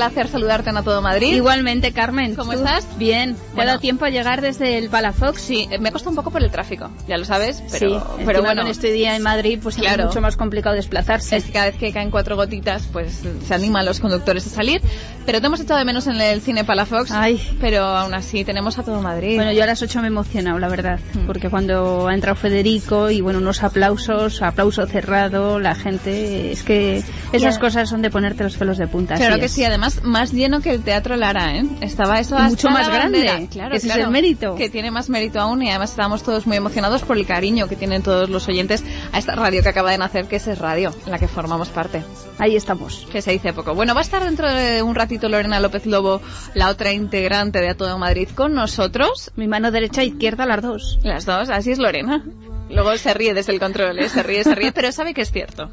Placer saludarte en A Todo Madrid. Igualmente, Carmen. ¿Cómo estás? Bien. ¿Te ha dado tiempo a llegar desde el Palafox? Sí, me ha costado un poco por el tráfico, ya lo sabes, pero, sí, pero bueno. en este día en Madrid pues claro, es mucho más complicado desplazarse. Es que cada vez que caen cuatro gotitas pues se animan los conductores a salir, pero te hemos echado de menos en el cine Palafox, Ay. pero aún así tenemos A Todo Madrid. Bueno, yo a las ocho me he emocionado, la verdad, mm. porque cuando ha entrado Federico y bueno, unos aplausos, aplauso cerrado, la gente, es que esas cosas son de ponerte los pelos de punta. Claro que sí, además más lleno que el Teatro Lara, ¿eh? Estaba eso mucho más grande, claro, ese es el mérito. Que tiene más mérito aún y además estábamos todos muy emocionados por el cariño que tienen todos los oyentes a esta radio que acaba de nacer, que es Es Radio, en la que formamos parte. Ahí estamos. Que se dice poco. Bueno, va a estar dentro de un ratito Lorena López Lobo, la otra integrante de A Todo Madrid, con nosotros. Mi mano derecha e izquierda, las dos. Las dos, así es Lorena. Luego se ríe desde el control, ¿eh? se ríe, se ríe, pero sabe que es cierto.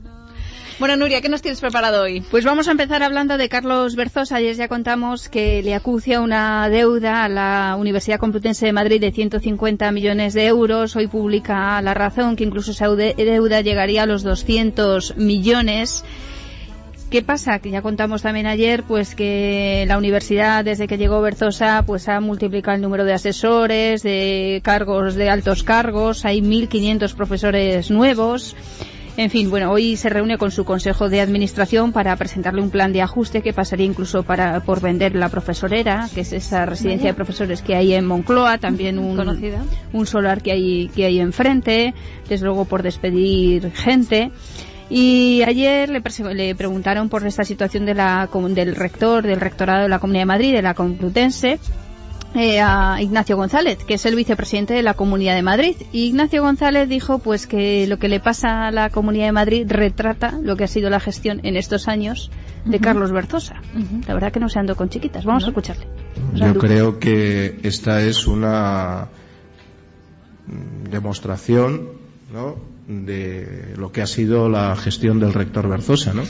Bueno, Nuria, ¿qué nos tienes preparado hoy? Pues vamos a empezar hablando de Carlos Berzos. Ayer ya contamos que le acucia una deuda a la Universidad Complutense de Madrid de 150 millones de euros. Hoy publica La Razón que incluso esa deuda llegaría a los 200 millones. ¿Qué pasa? Que ya contamos también ayer, pues que la universidad, desde que llegó Berzosa, pues ha multiplicado el número de asesores, de cargos, de altos cargos. Hay 1.500 profesores nuevos. En fin, bueno, hoy se reúne con su consejo de administración para presentarle un plan de ajuste que pasaría incluso para, por vender la profesorera, que es esa residencia de profesores que hay en Moncloa, también un, un solar que hay, que hay enfrente, desde luego por despedir gente. Y ayer le, le, preguntaron por esta situación de la, del rector, del rectorado de la Comunidad de Madrid, de la Complutense, eh, a Ignacio González, que es el vicepresidente de la Comunidad de Madrid. Ignacio González dijo pues que lo que le pasa a la Comunidad de Madrid retrata lo que ha sido la gestión en estos años de Carlos Berzosa. La verdad que no se ando con chiquitas. Vamos a escucharle. Yo creo que esta es una demostración de lo que ha sido la gestión del rector Berzosa, ¿no?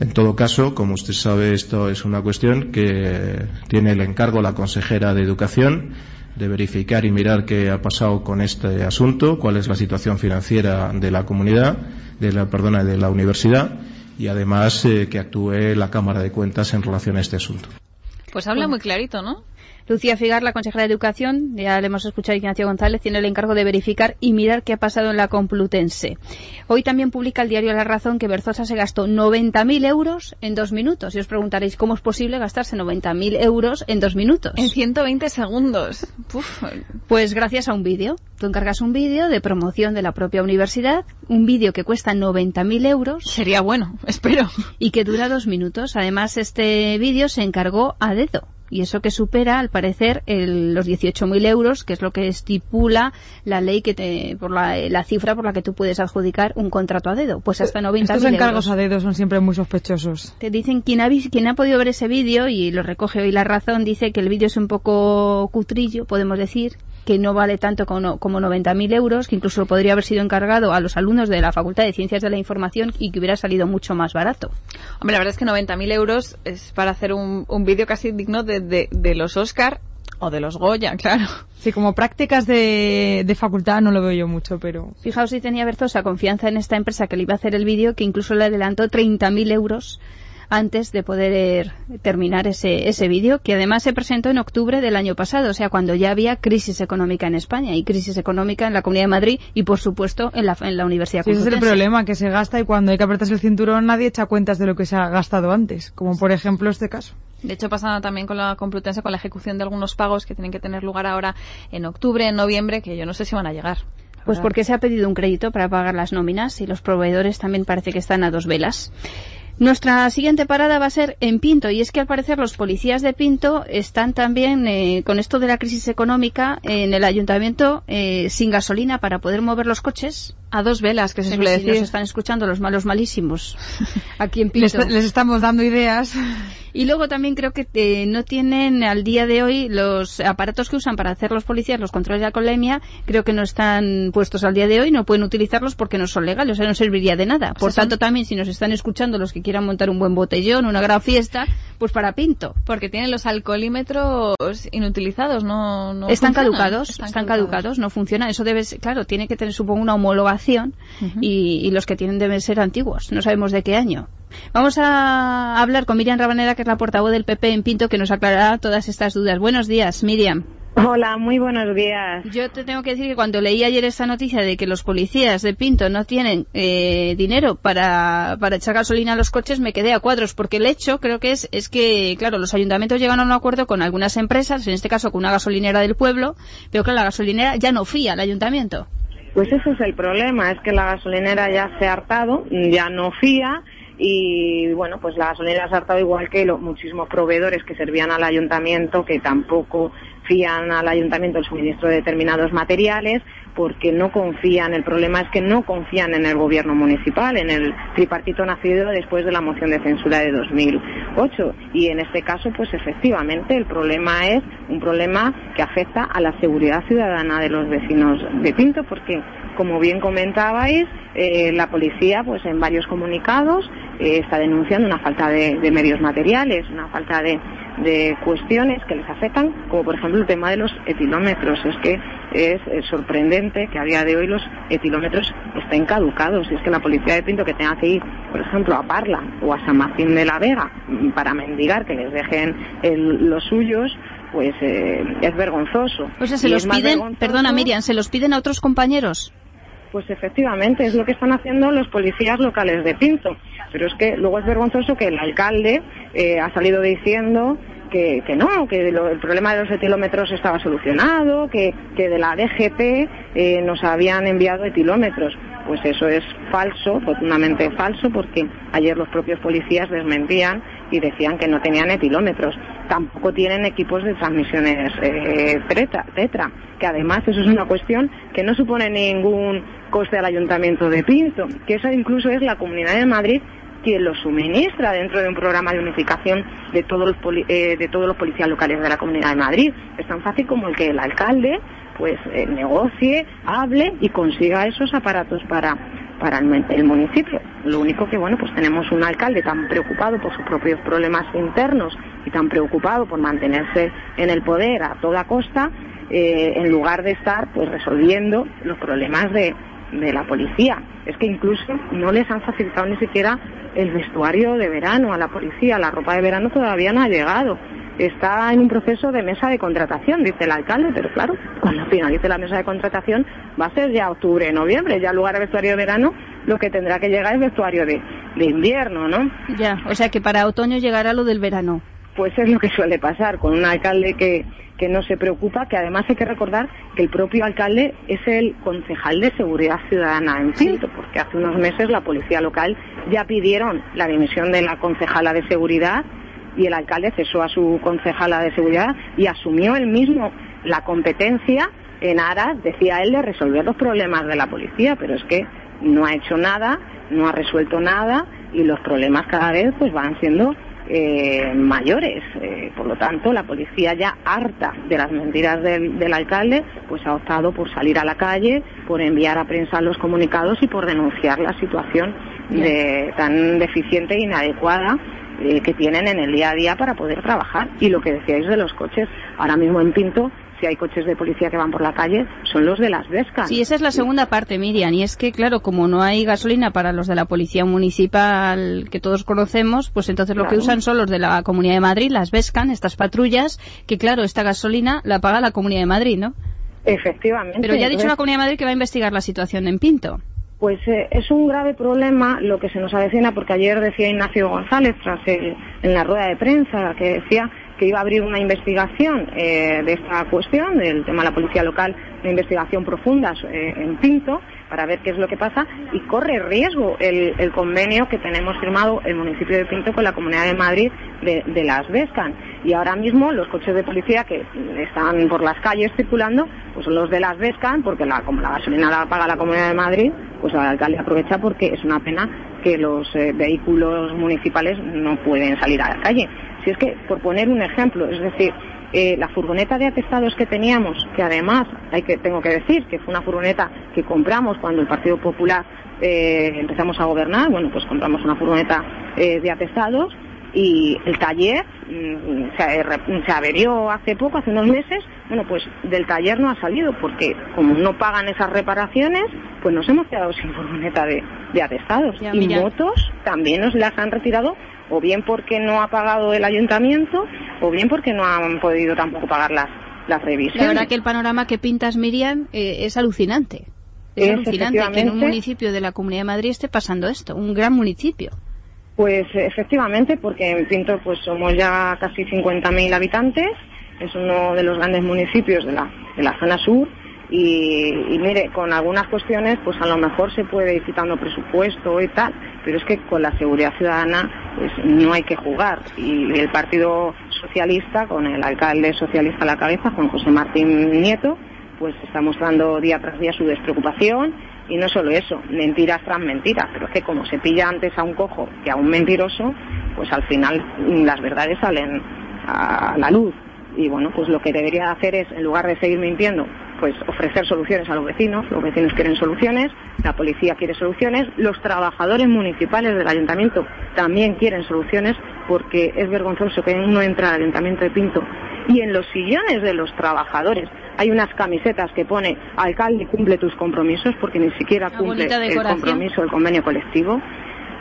En todo caso, como usted sabe, esto es una cuestión que tiene el encargo la consejera de Educación de verificar y mirar qué ha pasado con este asunto, cuál es la situación financiera de la comunidad, de la, perdona, de la universidad y además eh, que actúe la Cámara de Cuentas en relación a este asunto. Pues habla muy clarito, ¿no? Lucía Figar, la consejera de Educación, ya le hemos escuchado a Ignacio González, tiene el encargo de verificar y mirar qué ha pasado en la Complutense. Hoy también publica el diario La Razón que Berzosa se gastó 90.000 euros en dos minutos. Y os preguntaréis, ¿cómo es posible gastarse 90.000 euros en dos minutos? En 120 segundos. Pues gracias a un vídeo. Tú encargas un vídeo de promoción de la propia universidad, un vídeo que cuesta 90.000 euros. Sería bueno, espero. Y que dura dos minutos. Además, este vídeo se encargó a dedo y eso que supera, al parecer, el, los 18.000 euros, que es lo que estipula la ley que te, por la, cifra por la que tú puedes adjudicar un contrato a dedo. Pues hasta 90.000 Estos encargos a dedo son siempre muy sospechosos. Te dicen, quien ha, quien ha podido ver ese vídeo, y lo recoge hoy la razón, dice que el vídeo es un poco cutrillo, podemos decir, que no vale tanto como, como 90.000 euros, que incluso podría haber sido encargado a los alumnos de la Facultad de Ciencias de la Información y que hubiera salido mucho más barato. Hombre, la verdad es que 90.000 euros es para hacer un, un vídeo casi digno de, de, los Oscar o de los Goya, claro. Sí, como prácticas de, de, facultad no lo veo yo mucho, pero... Fijaos si tenía Berzosa confianza en esta empresa que le iba a hacer el vídeo, que incluso le adelantó 30.000 euros antes de poder terminar ese, ese vídeo, que además se presentó en octubre del año pasado, o sea, cuando ya había crisis económica en España y crisis económica en la Comunidad de Madrid y, por supuesto, en la, en la Universidad sí, Ese es el problema, que se gasta y cuando hay que apretarse el cinturón nadie echa cuentas de lo que se ha gastado antes, como por ejemplo este caso. De hecho, pasa también con la Complutense, con la ejecución de algunos pagos que tienen que tener lugar ahora en octubre, en noviembre, que yo no sé si van a llegar. Pues porque se ha pedido un crédito para pagar las nóminas y los proveedores también parece que están a dos velas. Nuestra siguiente parada va a ser en Pinto y es que al parecer los policías de Pinto están también eh, con esto de la crisis económica en el ayuntamiento eh, sin gasolina para poder mover los coches A dos velas, que se suele decir. Nos están escuchando los malos malísimos aquí en Pinto. Les, les estamos dando ideas. Y luego también creo que eh, no tienen al día de hoy los aparatos que usan para hacer los policías los controles de alcoholemia, creo que no están puestos al día de hoy, no pueden utilizarlos porque no son legales, o sea, no serviría de nada. Por tanto, también si nos están escuchando los que quieran montar un buen botellón, una gran fiesta, pues para pinto. Porque tienen los alcoholímetros inutilizados, no, están caducados, están, caducados. no funciona. Eso debe ser, claro, tiene que tener supongo una homologación y, y los que tienen deben ser antiguos. No sabemos de qué año. Vamos a hablar con Miriam Rabanera, que es la portavoz del PP en Pinto, que nos aclarará todas estas dudas. Buenos días, Miriam. Hola, muy buenos días. Yo te tengo que decir que cuando leí ayer esta noticia de que los policías de Pinto no tienen eh, dinero para, para echar gasolina a los coches, me quedé a cuadros, porque el hecho creo que es, es que, claro, los ayuntamientos llegan a un acuerdo con algunas empresas, en este caso con una gasolinera del pueblo, pero claro, la gasolinera ya no fía al ayuntamiento. Pues ese es el problema, es que la gasolinera ya se ha hartado, ya no fía y bueno, pues la gasolina ha hartado igual que los muchísimos proveedores que servían al ayuntamiento que tampoco fían al ayuntamiento el suministro de determinados materiales porque no confían, el problema es que no confían en el gobierno municipal, en el tripartito nacido después de la moción de censura de 2008. Y en este caso, pues efectivamente, el problema es un problema que afecta a la seguridad ciudadana de los vecinos de Pinto, porque, como bien comentabais, eh, la policía, pues en varios comunicados, eh, está denunciando una falta de, medios materiales, una falta de, cuestiones que les afectan, como por ejemplo el tema de los etilómetros. Es que es, sorprendente que a día de hoy los etilómetros estén caducados. Y es que la policía de Pinto que tenga que ir, por ejemplo, a Parla o a San Martín de la Vega para mendigar que les dejen los suyos, pues eh, es vergonzoso. O sea, se los piden, perdona Miriam, ¿se los piden a otros compañeros? Pues efectivamente, es lo que están haciendo los policías locales de Pinto. Pero es que luego es vergonzoso que el alcalde eh, ha salido diciendo que, no, que el problema de los etilómetros estaba solucionado, que, de la DGP eh, nos habían enviado etilómetros. Pues eso es falso, profundamente falso, porque ayer los propios policías desmentían y decían que no tenían etilómetros. Tampoco tienen equipos de transmisiones eh, tetra, que además eso es una cuestión que no supone ningún coste al Ayuntamiento de Pinto, que eso incluso es la Comunidad de Madrid quien lo suministra dentro de un programa de unificación de todos los, eh, de todos los policías locales de la Comunidad de Madrid. Es tan fácil como el que el alcalde pues eh, negocie, hable y consiga esos aparatos para para el, municipio. Lo único que, bueno, pues tenemos un alcalde tan preocupado por sus propios problemas internos y tan preocupado por mantenerse en el poder a toda costa, eh, en lugar de estar, pues, resolviendo los problemas de, de la policía. Es que incluso no les han facilitado ni siquiera el vestuario de verano a la policía. La ropa de verano todavía no ha llegado está en un proceso de mesa de contratación, dice el alcalde, pero claro, cuando finalice la mesa de contratación va a ser ya octubre, noviembre, ya lugar de vestuario de verano, lo que tendrá que llegar es vestuario de, de invierno, ¿no? Ya, o sea que para otoño llegará lo del verano. Pues es lo que suele pasar con un alcalde que, que no se preocupa, que además hay que recordar que el propio alcalde es el concejal de seguridad ciudadana en Pinto, porque hace unos meses la policía local ya pidieron la dimisión de la concejala de seguridad y el alcalde cesó a su concejala de seguridad y asumió él mismo la competencia en aras, decía él, de resolver los problemas de la policía, pero es que no ha hecho nada, no ha resuelto nada y los problemas cada vez pues van siendo eh, mayores. Eh, por lo tanto, la policía ya harta de las mentiras del, del, alcalde, pues ha optado por salir a la calle, por enviar a prensa los comunicados y por denunciar la situación de, tan deficiente e inadecuada eh, que tienen en el día a día para poder trabajar. Y lo que decíais de los coches, ahora mismo en Pinto si hay coches de policía que van por la calle, son los de las Vescas. Sí, esa es la segunda parte, Miriam. Y es que, claro, como no hay gasolina para los de la policía municipal que todos conocemos, pues entonces lo que usan son los de la Comunidad de Madrid, las Vescan, estas patrullas, que, claro, esta gasolina la paga la Comunidad de Madrid, ¿no? Efectivamente. Pero ya ha dicho la Comunidad de Madrid que va a investigar la situación en Pinto. Pues eh, es un grave problema lo que se nos avecina, porque ayer decía Ignacio González, tras en la rueda de prensa, que decía que iba a abrir una investigación eh, de esta cuestión, del tema de la policía local, una investigación profunda eh, en Pinto, para ver qué es lo que pasa, y corre riesgo el, convenio que tenemos firmado el municipio de Pinto con la Comunidad de Madrid de, las Vescan. Y ahora mismo los coches de policía que están por las calles circulando, pues son los de las Vescan, porque la, como la gasolina la paga la Comunidad de Madrid, pues el alcalde aprovecha porque es una pena que los eh, vehículos municipales no pueden salir a la calle. Si es que, por poner un ejemplo, es decir, eh, la furgoneta de atestados que teníamos, que además hay que, tengo que decir que fue una furgoneta que compramos cuando el Partido Popular eh, empezamos a gobernar, bueno, pues compramos una furgoneta eh, de atestados y el taller mm, se, se, averió hace poco, hace unos meses, bueno, pues del taller no ha salido porque como no pagan esas reparaciones, pues nos hemos quedado sin furgoneta de, de atestados. Ya, y motos también nos las han retirado o bien porque no ha pagado el ayuntamiento o bien porque no han podido tampoco pagar las, las La revisiones. verdad que el panorama que pintas, Miriam, eh, es alucinante. Es, Es, alucinante que en un municipio de la Comunidad de Madrid esté pasando esto, un gran municipio. Pues efectivamente, porque en Pinto pues somos ya casi 50.000 habitantes, es uno de los grandes municipios de la, de la zona sur y, y mire, con algunas cuestiones pues a lo mejor se puede ir quitando presupuesto y tal, pero es que con la seguridad ciudadana pues no hay que jugar y el Partido Socialista, con el alcalde socialista a la cabeza, Juan José Martín Nieto, pues está mostrando día tras día su despreocupación y no solo eso, mentiras tras mentiras, pero es que como se pilla antes a un cojo que a un mentiroso, pues al final mm, las verdades salen a la luz. Y bueno, pues lo que debería hacer es, en lugar de seguir mintiendo, pues ofrecer soluciones a los vecinos, los vecinos quieren soluciones, la policía quiere soluciones, los trabajadores municipales del ayuntamiento también quieren soluciones, porque es vergonzoso que uno entra al ayuntamiento de Pinto y en los sillones de los trabajadores hay unas camisetas que pone alcalde cumple tus compromisos porque ni siquiera Una cumple el compromiso, el convenio colectivo.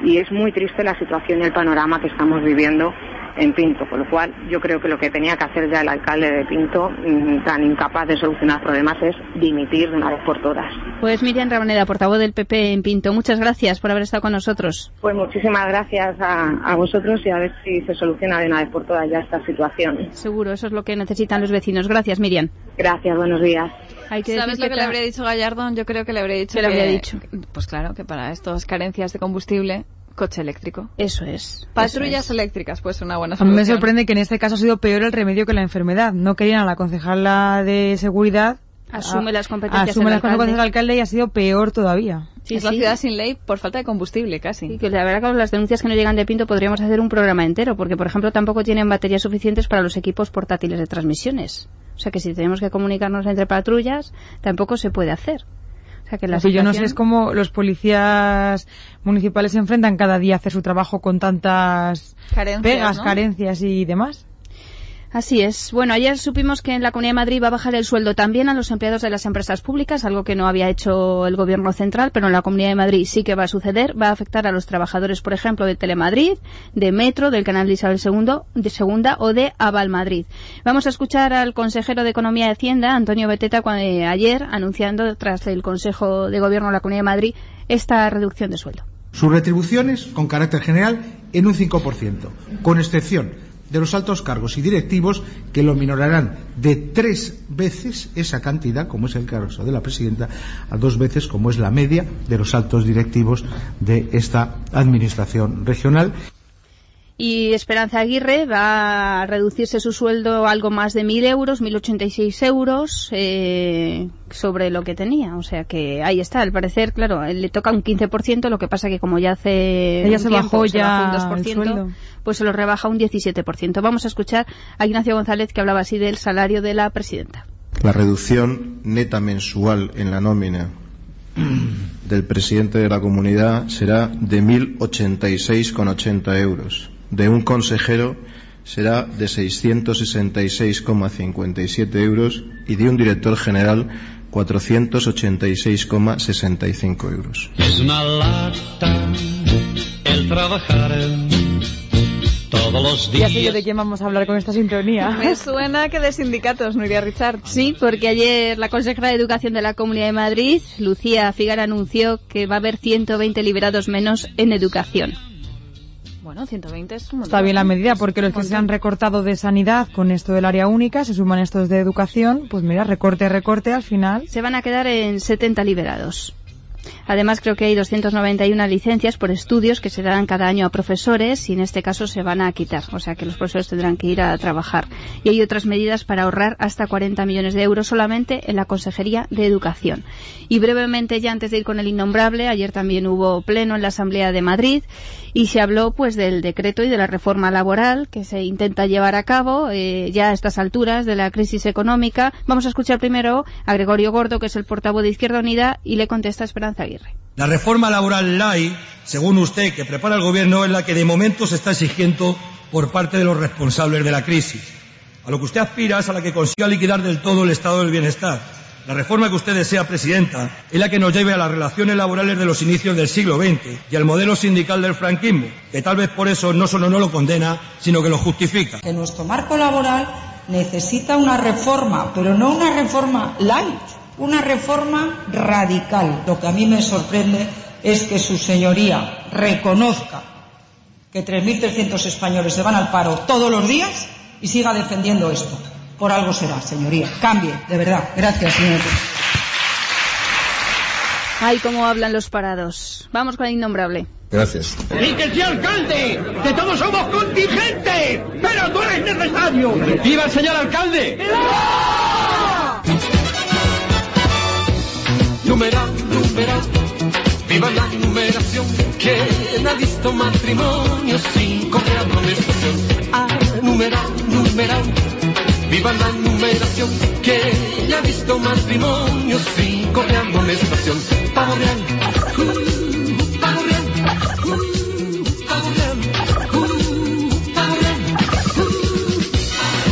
Y es muy triste la situación y el panorama que estamos viviendo en Pinto, con lo cual yo creo que lo que tenía que hacer ya el alcalde de Pinto, mm, tan incapaz de solucionar problemas, es dimitir de una vez por todas. Pues Miriam Rabaneda, portavoz del PP en Pinto, muchas gracias por haber estado con nosotros. Pues muchísimas gracias a, a vosotros y a ver si se soluciona de una vez por todas ya esta situación. Seguro, eso es lo que necesitan los vecinos. Gracias, Miriam. Gracias, buenos días. Hay que ¿Sabes lo que le habría dicho Gallardón? Yo creo que le habría dicho ¿Qué le que- habría dicho? Pues claro, que para estas carencias de combustible, coche eléctrico. Eso es. Patrullas eso es. eléctricas, pues una buena A mí solución. me sorprende que en este caso ha sido peor el remedio que la enfermedad. No querían a la concejala de seguridad. Asume a- las competencias Asume del las competencias del alcalde. alcalde y ha sido peor todavía. Sí, es la ciudad sin ley por falta de combustible, casi. Sí, que la verdad que con las denuncias que nos llegan de Pinto podríamos hacer un programa entero, porque por ejemplo tampoco tienen baterías suficientes para los equipos portátiles de transmisiones. O sea que si tenemos que comunicarnos entre patrullas, tampoco se puede hacer. Sea que la yo no sé es cómo los policías municipales se enfrentan cada día a hacer su trabajo con tantas Carencias, pegas, ¿no? carencias y demás. Así es. Bueno, ayer supimos que en la Comunidad de Madrid va a bajar el sueldo también a los empleados de las empresas públicas, algo que no había hecho el Gobierno central, pero en la Comunidad de Madrid sí que va a suceder. Va a afectar a los trabajadores, por ejemplo, de Telemadrid, de Metro, del Canal de Isabel II, de Segunda o de Aval Madrid. Vamos a escuchar al consejero de Economía y Hacienda, Antonio Beteta, cuando, eh, ayer anunciando, tras el Consejo de Gobierno de la Comunidad de Madrid, esta reducción de sueldo. Sus retribuciones, con carácter general, en un 5%, con excepción de los altos cargos y directivos que lo minorarán de tres veces esa cantidad, como es el caso de la presidenta, a dos veces, como es la media de los altos directivos de esta administración regional. Y Esperanza Aguirre va a reducirse su sueldo algo más de 1.000 euros, 1.086 euros eh, sobre lo que tenía. O sea que ahí está. Al parecer, claro, le toca un 15%, lo que pasa que como ya hace Ella un se tiempo bajó se ya bajó un el 2%, sueldo. pues se lo rebaja un 17%. Vamos a escuchar a Ignacio González que hablaba así del salario de la presidenta. La reducción neta mensual en la nómina del presidente de la comunidad será de 1.086,80 euros. De un consejero será de 666,57 euros y de un director general 486,65 euros. Es una lata el trabajar todos los Ya sé yo días. de quién vamos a hablar con esta sintonía. Me suena que de sindicatos, Nuria Richard. Sí, porque ayer la consejera de Educación de la Comunidad de Madrid, Lucía Figara, anunció que va a haber 120 liberados menos en educación. Bueno, 120 es un montón. Está bien la medida, porque los que se han recortado de sanidad con esto del área única, se suman estos de educación, pues mira, recorte, recorte, al final. Se van a quedar en 70 liberados. Además, creo que hay 291 licencias por estudios que se dan cada año a profesores y en este caso se van a quitar. O sea que los profesores tendrán que ir a trabajar. Y hay otras medidas para ahorrar hasta 40 millones de euros solamente en la Consejería de Educación. Y brevemente, ya antes de ir con el innombrable, ayer también hubo pleno en la Asamblea de Madrid y se habló pues del decreto y de la reforma laboral que se intenta llevar a cabo eh, ya a estas alturas de la crisis económica. Vamos a escuchar primero a Gregorio Gordo, que es el portavoz de Izquierda Unida, y le contesta Esperanza Aguirre. La reforma laboral LAI, según usted, que prepara el Gobierno, es la que de momento se está exigiendo por parte de los responsables de la crisis. A lo que usted aspira es a la que consiga liquidar del todo el estado del bienestar la reforma que usted desea, Presidenta, es la que nos lleve a las relaciones laborales de los inicios del siglo XX y al modelo sindical del franquismo, que tal vez por eso no solo no lo condena, sino que lo justifica. Que nuestro marco laboral necesita una reforma, pero no una reforma light, una reforma radical. Lo que a mí me sorprende es que su señoría reconozca que 3.300 españoles se van al paro todos los días y siga defendiendo esto. Por algo será, señoría. Cambie, de verdad. Gracias, señor. Ay, cómo hablan los parados. Vamos con el innombrable. Gracias. ¡Y que sea alcalde! ¡Que todos somos contingentes! ¡Pero no es necesario! ¡Viva el señor alcalde! ¡Viva! Numeral, numeral, viva la numeración. ¿Quién ha visto matrimonio sin correr amonestación? Ah, numeral, numeral Viva la numeración, que ya ha visto matrimonio sin corre amonestación. Pavo real, uh, pavo real, uh, pavo real, uh, pavo real. Uh.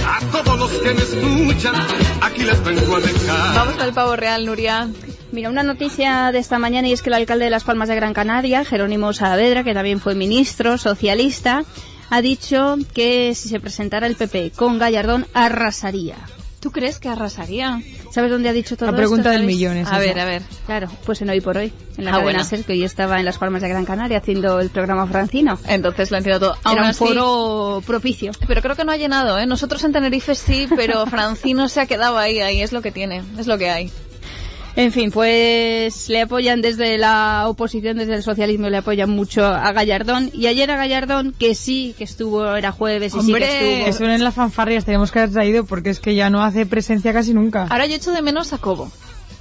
A todos los que me escuchan, aquí les vengo a dejar. Vamos al pavo real, Nuria. Mira, una noticia de esta mañana y es que el alcalde de Las Palmas de Gran Canaria, Jerónimo Saavedra, que también fue ministro socialista, ha dicho que si se presentara el PP con Gallardón arrasaría. ¿Tú crees que arrasaría? ¿Sabes dónde ha dicho todo La pregunta esto, del millón es A ver, a ver. Claro, pues en Hoy por Hoy, en la ah, cadena bueno. SER, que hoy estaba en Las Palmas de Gran Canaria haciendo el programa Francino. Entonces lo entiendo todo. Aún Era un así- foro propicio. Pero creo que no ha llenado, ¿eh? Nosotros en Tenerife sí, pero Francino se ha quedado ahí, ahí es lo que tiene, es lo que hay. En fin, pues le apoyan desde la oposición, desde el socialismo, le apoyan mucho a Gallardón. Y ayer a Gallardón, que sí, que estuvo, era jueves y Hombre, sí que estuvo. suenen las fanfarrias, tenemos que haber traído porque es que ya no hace presencia casi nunca. Ahora yo echo de menos a Cobo.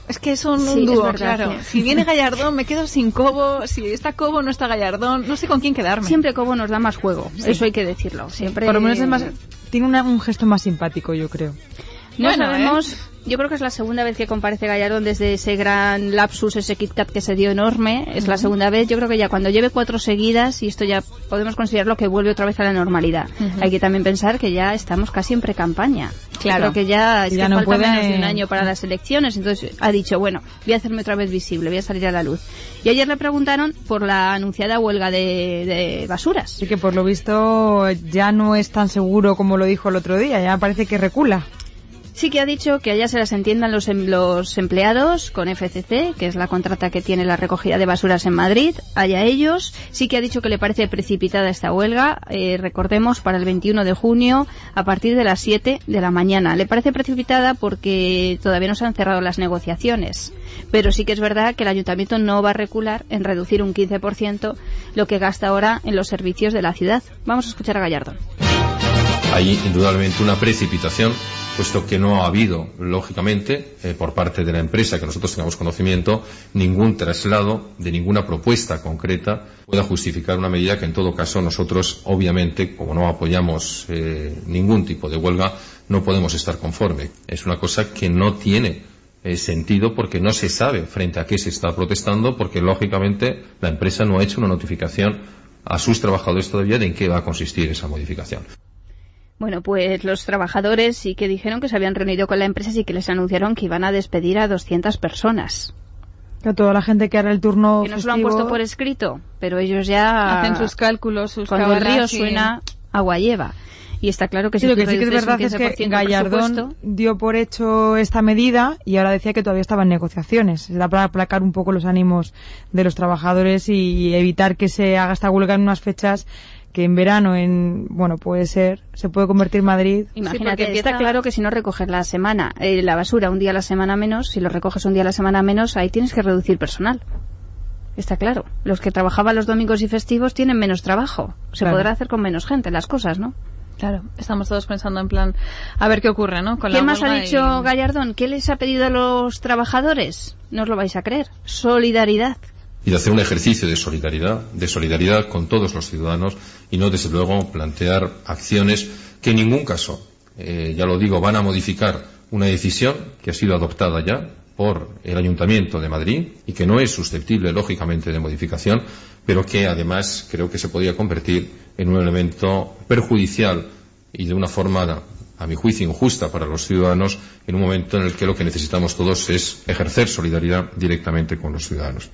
Es que son Sí, un es dúo, verdad, claro. sí. Si viene Gallardón, me quedo sin Cobo. Si está Cobo, no está Gallardón. No sé con quién quedarme. Siempre Cobo nos da más juego, Sí. eso hay que decirlo. Siempre. Por lo menos es más, tiene una- un gesto más simpático, yo creo. No Bueno, sabemos, yo creo que es la segunda vez que comparece Gallardón desde ese gran lapsus, ese Kit Kat que se dio enorme. Es la segunda vez. Yo creo que ya cuando lleve cuatro seguidas, y esto ya podemos considerarlo que vuelve otra vez a la normalidad. Hay que también pensar que ya estamos casi en pre-campaña. Claro. Creo que ya, es Ya que no falta puede- menos de un año para las elecciones. Entonces ha dicho, bueno, voy a hacerme otra vez visible, voy a salir a la luz. Y ayer le preguntaron por la anunciada huelga de, de basuras. Así que por lo visto ya no es tan seguro como lo dijo el otro día, ya parece que recula. Sí que ha dicho que allá se las entiendan los, em- los empleados con FCC, que es la contrata que tiene la recogida de basuras en Madrid, allá ellos. Sí que ha dicho que le parece precipitada esta huelga, eh, recordemos, para el 21 de junio a partir de las 7 de la mañana. Le parece precipitada porque todavía no se han cerrado las negociaciones, pero sí que es verdad que el ayuntamiento no va a recular en reducir un 15% lo que gasta ahora en los servicios de la ciudad. Vamos a escuchar a Gallardo. Hay indudablemente una precipitación, puesto que no ha habido, lógicamente, eh, por parte de la empresa que nosotros tengamos conocimiento, ningún traslado de ninguna propuesta concreta pueda justificar una medida que en todo caso nosotros, obviamente, como no apoyamos eh, ningún tipo de huelga, no podemos estar conforme. Es una cosa que no tiene eh, sentido porque no se sabe frente a qué se está protestando, porque lógicamente la empresa no ha hecho una notificación a sus trabajadores todavía de en qué va a consistir esa modificación. Bueno, pues los trabajadores sí que dijeron que se habían reunido con la empresa y que les anunciaron que iban a despedir a 200 personas. Que toda la gente que hará el turno Que no se lo han puesto por escrito, pero ellos ya Hacen sus cálculos, sus cuando el río suena, agua lleva. Y está claro que Sí, si lo que sí que es verdad es 15% que Gallardón dio por hecho esta medida y ahora decía que todavía estaba en negociaciones. Era para aplacar un poco los ánimos de los trabajadores y evitar que se haga esta huelga en unas fechas que en verano, en bueno, puede ser, se puede convertir Madrid. Imagínate, porque está claro que si no recoges la semana, eh, la basura un día a la semana menos, si lo recoges un día a la semana menos, ahí tienes que reducir personal. Está claro. Los que trabajaban los domingos y festivos tienen menos trabajo. Se Claro. podrá hacer con menos gente las cosas, ¿no? Claro, estamos todos pensando en plan, a ver qué ocurre, ¿no? Con ¿Qué la más ha dicho y- Gallardón? ¿Qué les ha pedido a los trabajadores? No os lo vais a creer. Solidaridad. Y de hacer un ejercicio de solidaridad, de solidaridad con todos los ciudadanos y no, desde luego, plantear acciones que en ningún caso, eh, ya lo digo, van a modificar una decisión que ha sido adoptada ya por el Ayuntamiento de Madrid y que no es susceptible, lógicamente, de modificación, pero que además creo que se podría convertir en un elemento perjudicial y de una forma, a mi juicio, injusta para los ciudadanos en un momento en el que lo que necesitamos todos es ejercer solidaridad directamente con los ciudadanos.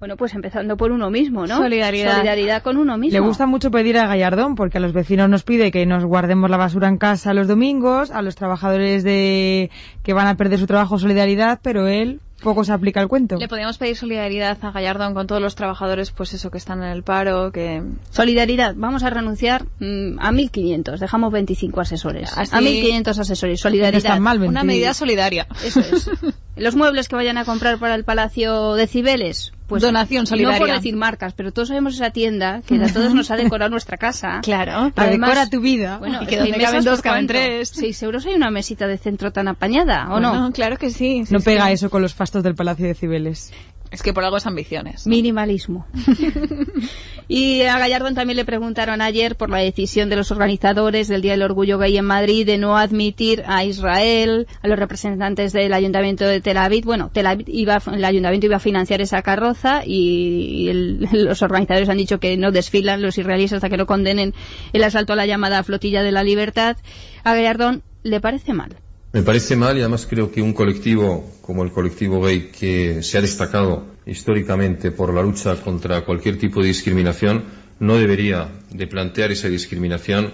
Bueno, pues empezando por uno mismo, ¿no? Solidaridad. Solidaridad con uno mismo. Le gusta mucho pedir a Gallardón porque a los vecinos nos pide que nos guardemos la basura en casa los domingos, a los trabajadores de que van a perder su trabajo solidaridad, pero él poco se aplica el cuento. Le podríamos pedir solidaridad a Gallardón con todos los trabajadores, pues eso, que están en el paro, que... Solidaridad. Vamos a renunciar mm, a 1.500. Dejamos 25 asesores. Así- A 1.500 asesores. Solidaridad. No mal, Una 20. medida solidaria. Eso es. Los muebles que vayan a comprar para el Palacio de Cibeles, pues Donación solidaria. No por decir marcas, pero todos sabemos esa tienda que a todos nos ha decorado nuestra casa. Claro. Redecora tu vida. Bueno, Y que ¿y donde mesas caben dos, por caben tres. Seis euros hay una mesita de centro tan apañada, ¿o no? Bueno, claro que sí. sí, no sí. pega eso con los del Palacio de Cibeles. Es que por algo es ambiciones. Minimalismo. y a Gallardón también le preguntaron ayer por la decisión de los organizadores del Día del Orgullo Gay en Madrid de no admitir a Israel, a los representantes del Ayuntamiento de Tel Aviv. Bueno, Tel Aviv iba, el Ayuntamiento iba a financiar esa carroza y, el- los organizadores han dicho que no desfilan los israelíes hasta que no condenen el asalto a la llamada Flotilla de la Libertad. A Gallardón le parece mal. Me parece mal y además creo que un colectivo como el colectivo gay que se ha destacado históricamente por la lucha contra cualquier tipo de discriminación no debería de plantear esa discriminación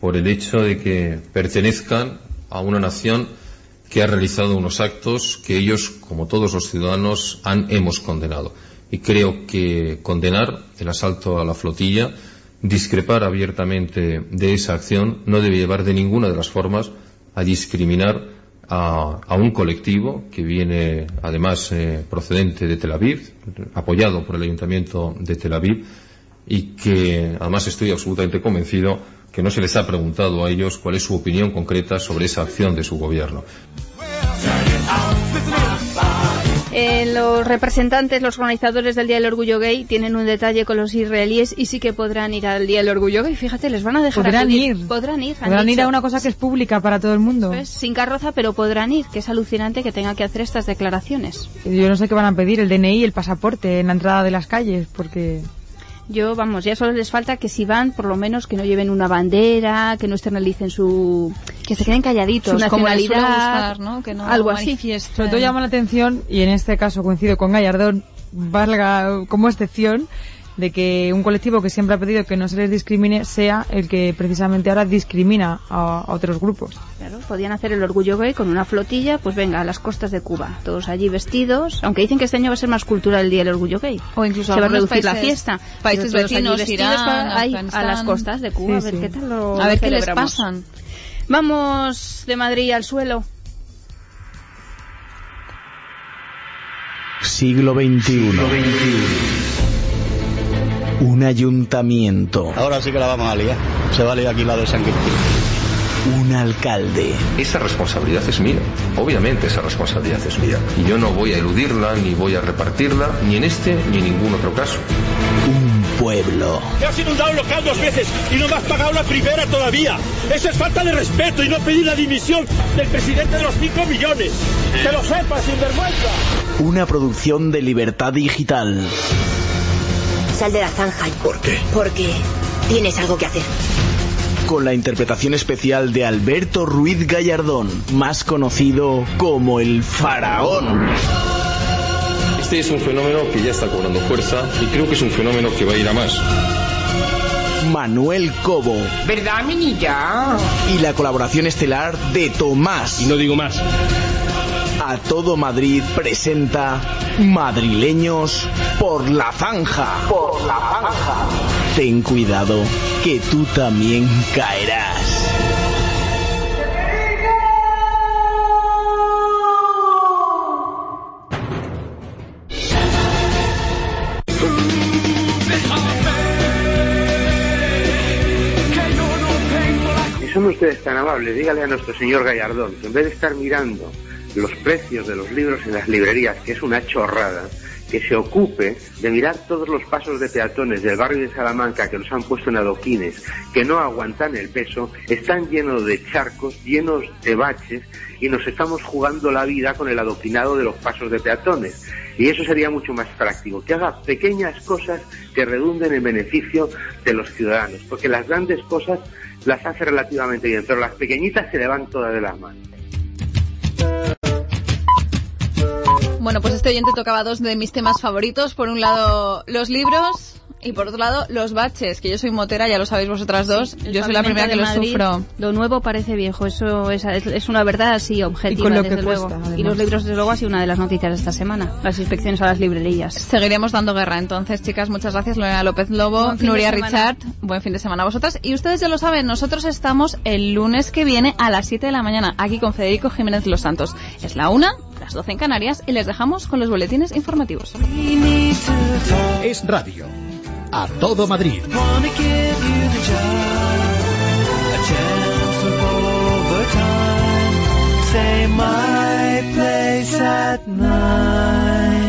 por el hecho de que pertenezcan a una nación que ha realizado unos actos que ellos, como todos los ciudadanos, han, hemos condenado. Y creo que condenar el asalto a la flotilla, discrepar abiertamente de esa acción, no debe llevar de ninguna de las formas a discriminar a, a un colectivo que viene además eh, procedente de Tel Aviv, apoyado por el Ayuntamiento de Tel Aviv y que además estoy absolutamente convencido que no se les ha preguntado a ellos cuál es su opinión concreta sobre esa acción de su gobierno. Eh, los representantes, los organizadores del Día del Orgullo Gay tienen un detalle con los israelíes y sí que podrán ir al Día del Orgullo Gay. Fíjate, les van a dejar Podrán acudir. ir. Podrán ir. Podrán ir a una cosa que es pública para todo el mundo. Pues, sin carroza, pero podrán ir, que es alucinante que tenga que hacer estas declaraciones. Yo no sé qué van a pedir, el DNI, el pasaporte en la entrada de las calles, porque... Yo, vamos, ya solo les falta que si van, por lo menos que no lleven una bandera, que no externalicen su... Que se queden calladitos, su como les suele nacionalidad, gustar, ¿no? Que no algo así. Sobre todo llama la atención, y en este caso coincido con Gallardón, valga como excepción, de que un colectivo que siempre ha pedido que no se les discrimine sea el que precisamente ahora discrimina a, a otros grupos. Claro, podían hacer el orgullo gay con una flotilla, pues venga, a las costas de Cuba, todos allí vestidos, aunque dicen que este año va a ser más cultural el día del orgullo gay. O incluso se va a reducir la países- fiesta. países vecinos, vestidos Irán, para- ahí, a las costas de Cuba, Sí, a ver sí. qué tal lo A ver qué les pasan. Vamos de Madrid al suelo. Siglo XXI. Un ayuntamiento. Ahora sí que la vamos a liar. Se va a liar aquí la de San Quintín. Un alcalde. Esa responsabilidad es mía, obviamente esa responsabilidad es mía. Y yo no voy a eludirla, ni voy a repartirla, ni en este ni en ningún otro caso. Un pueblo. Te has inundado el local dos veces y no me has pagado la primera todavía. Eso es falta de respeto y no pedir la dimisión del presidente de los 5 millones. Que lo sepas, sinvergüenza. Una producción de libertad digital. Sal de la zanja. ¿Por qué? Porque tienes algo que hacer. Con la interpretación especial de Alberto Ruiz Gallardón, más conocido como el faraón. Este es un fenómeno que ya está cobrando fuerza y creo que es un fenómeno que va a ir a más. Manuel Cobo. ¿Verdad, mi niña? Y la colaboración estelar de Tomás. Y no digo más. A todo Madrid presenta Madrileños por la Zanja. Por la Zanja. Ten cuidado, que tú también caerás. son ustedes tan amables, dígale a nuestro señor Gallardón que en vez de estar mirando los precios de los libros en las librerías, que es una chorrada, que se ocupe de mirar todos los pasos de peatones del barrio de Salamanca que los han puesto en adoquines, que no aguantan el peso, están llenos de charcos, llenos de baches y nos estamos jugando la vida con el adoquinado de los pasos de peatones. Y eso sería mucho más práctico, que haga pequeñas cosas que redunden en beneficio de los ciudadanos, porque las grandes cosas las hace relativamente bien, pero las pequeñitas se le van todas de las manos. Bueno, pues este oyente tocaba dos de mis temas favoritos. Por un lado, los libros y por otro lado, los baches, que yo soy motera, ya lo sabéis vosotras dos. El yo soy la primera que los Madrid, sufro. Lo nuevo parece viejo, eso es, una verdad así objetiva, Y con lo desde que luego. cuesta, además. y los libros, desde luego, ha sido una de las noticias de esta semana. Las inspecciones a las librerías. Seguiremos dando guerra. Entonces, chicas, muchas gracias. Lorena López Lobo, Nuria. Richard. Buen fin de semana a vosotras. Y ustedes ya lo saben, nosotros estamos el lunes que viene a las 7 de la mañana aquí con Federico Jiménez Los Santos. Es la una, las 12 en Canarias y les dejamos con los boletines informativos. Es radio. A todo Madrid. Say my place at.